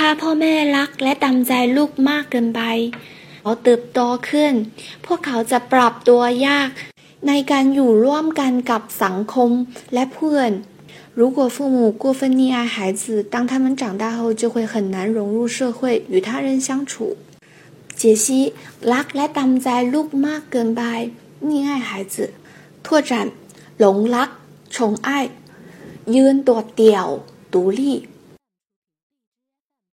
ถ้าพ่อแม่รักและตามใจลูกมากเกินไปเขาเติบโตขึ้น พวกเขาจะปรับตัวยาก ในการอยู่ร่วมกันกับสังคมและเพื่อน如果父母过分溺爱孩子，当他们长大后，就会很难融入社会，与他人相处。解析รักและตามใจลูกมากเกินไป溺爱孩子拓展หลงรัก宠爱ยืนตัวเดี่ยว独立